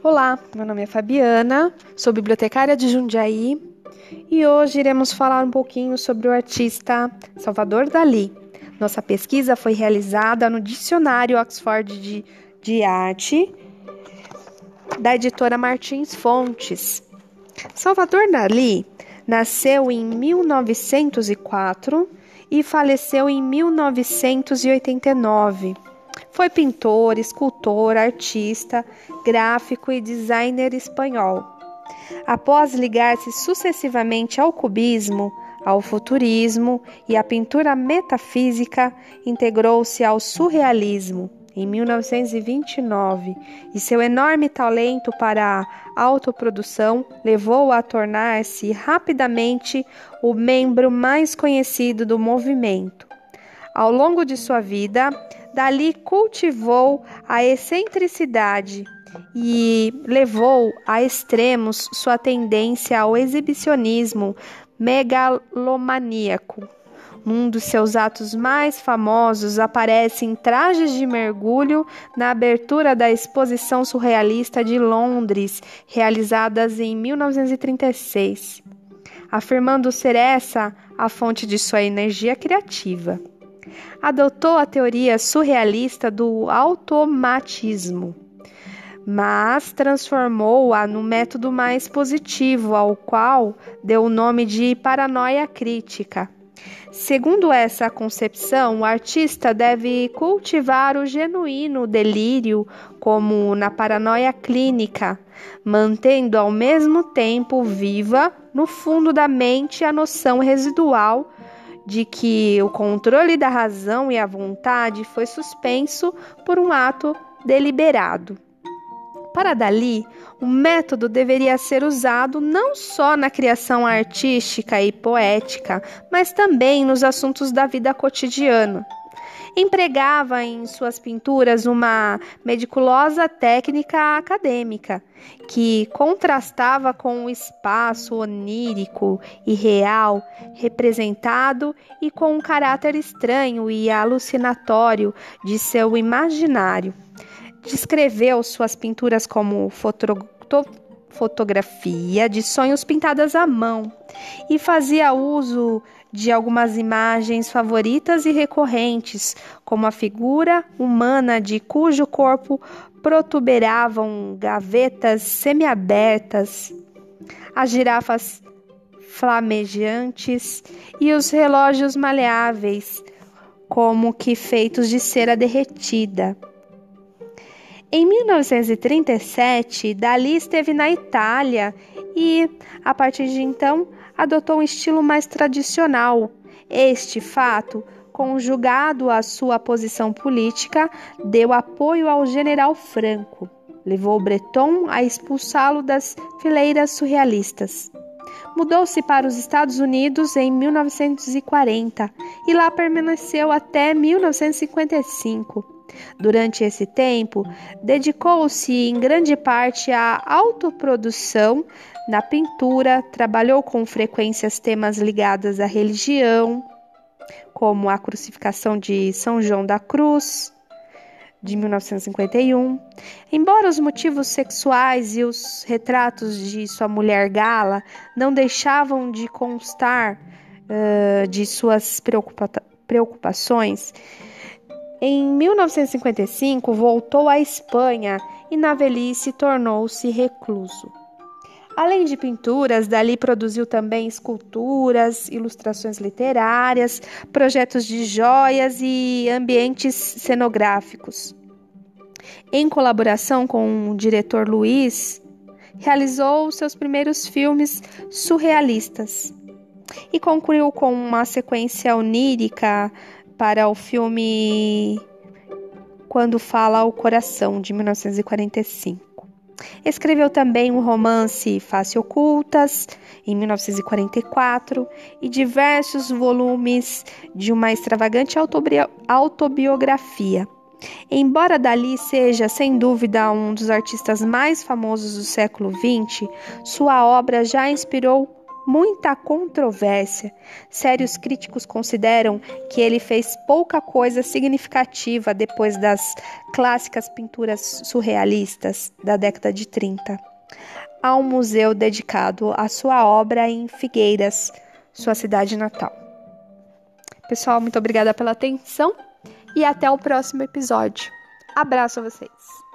Olá, meu nome é Fabiana, sou bibliotecária de Jundiaí e hoje iremos falar um pouquinho sobre o artista Salvador Dali. Nossa pesquisa foi realizada no Dicionário Oxford de, de Arte da editora Martins Fontes. Salvador Dali nasceu em 1904 e faleceu em 1989 foi pintor, escultor, artista, gráfico e designer espanhol. Após ligar-se sucessivamente ao cubismo, ao futurismo e à pintura metafísica, integrou-se ao surrealismo em 1929 e seu enorme talento para a autoprodução levou-o a tornar-se rapidamente o membro mais conhecido do movimento. Ao longo de sua vida, Dali cultivou a excentricidade e levou a extremos sua tendência ao exibicionismo megalomaníaco. Um dos seus atos mais famosos aparece em trajes de mergulho na abertura da Exposição Surrealista de Londres, realizadas em 1936, afirmando ser essa a fonte de sua energia criativa adotou a teoria surrealista do automatismo, mas transformou-a no método mais positivo, ao qual deu o nome de paranoia crítica. Segundo essa concepção, o artista deve cultivar o genuíno delírio, como na paranoia clínica, mantendo ao mesmo tempo viva no fundo da mente a noção residual de que o controle da razão e a vontade foi suspenso por um ato deliberado. Para Dali, o método deveria ser usado não só na criação artística e poética, mas também nos assuntos da vida cotidiana empregava em suas pinturas uma meticulosa técnica acadêmica que contrastava com o espaço onírico e real representado e com o caráter estranho e alucinatório de seu imaginário. Descreveu suas pinturas como fotografia de sonhos pintadas à mão e fazia uso de algumas imagens favoritas e recorrentes, como a figura humana de cujo corpo protuberavam gavetas semiabertas, as girafas flamejantes e os relógios maleáveis, como que feitos de cera derretida. Em 1937, Dali esteve na Itália e, a partir de então, adotou um estilo mais tradicional. Este fato, conjugado à sua posição política, deu apoio ao general Franco. Levou Breton a expulsá-lo das fileiras surrealistas. Mudou-se para os Estados Unidos em 1940 e lá permaneceu até 1955. Durante esse tempo, dedicou-se em grande parte à autoprodução na pintura, trabalhou com frequência temas ligados à religião, como a crucificação de São João da Cruz, de 1951. Embora os motivos sexuais e os retratos de sua mulher Gala não deixavam de constar uh, de suas preocupa preocupações, em 1955 voltou à Espanha e na velhice tornou-se recluso. Além de pinturas, Dali produziu também esculturas, ilustrações literárias, projetos de joias e ambientes cenográficos. Em colaboração com o diretor Luiz, realizou seus primeiros filmes surrealistas e concluiu com uma sequência onírica para o filme Quando Fala o Coração, de 1945. Escreveu também um romance Face Ocultas, em 1944, e diversos volumes de uma extravagante autobiografia. Embora Dali seja, sem dúvida, um dos artistas mais famosos do século XX, sua obra já inspirou muita controvérsia. Sérios críticos consideram que ele fez pouca coisa significativa depois das clássicas pinturas surrealistas da década de 30. Há um museu dedicado à sua obra em Figueiras, sua cidade natal. Pessoal, muito obrigada pela atenção e até o próximo episódio. Abraço a vocês!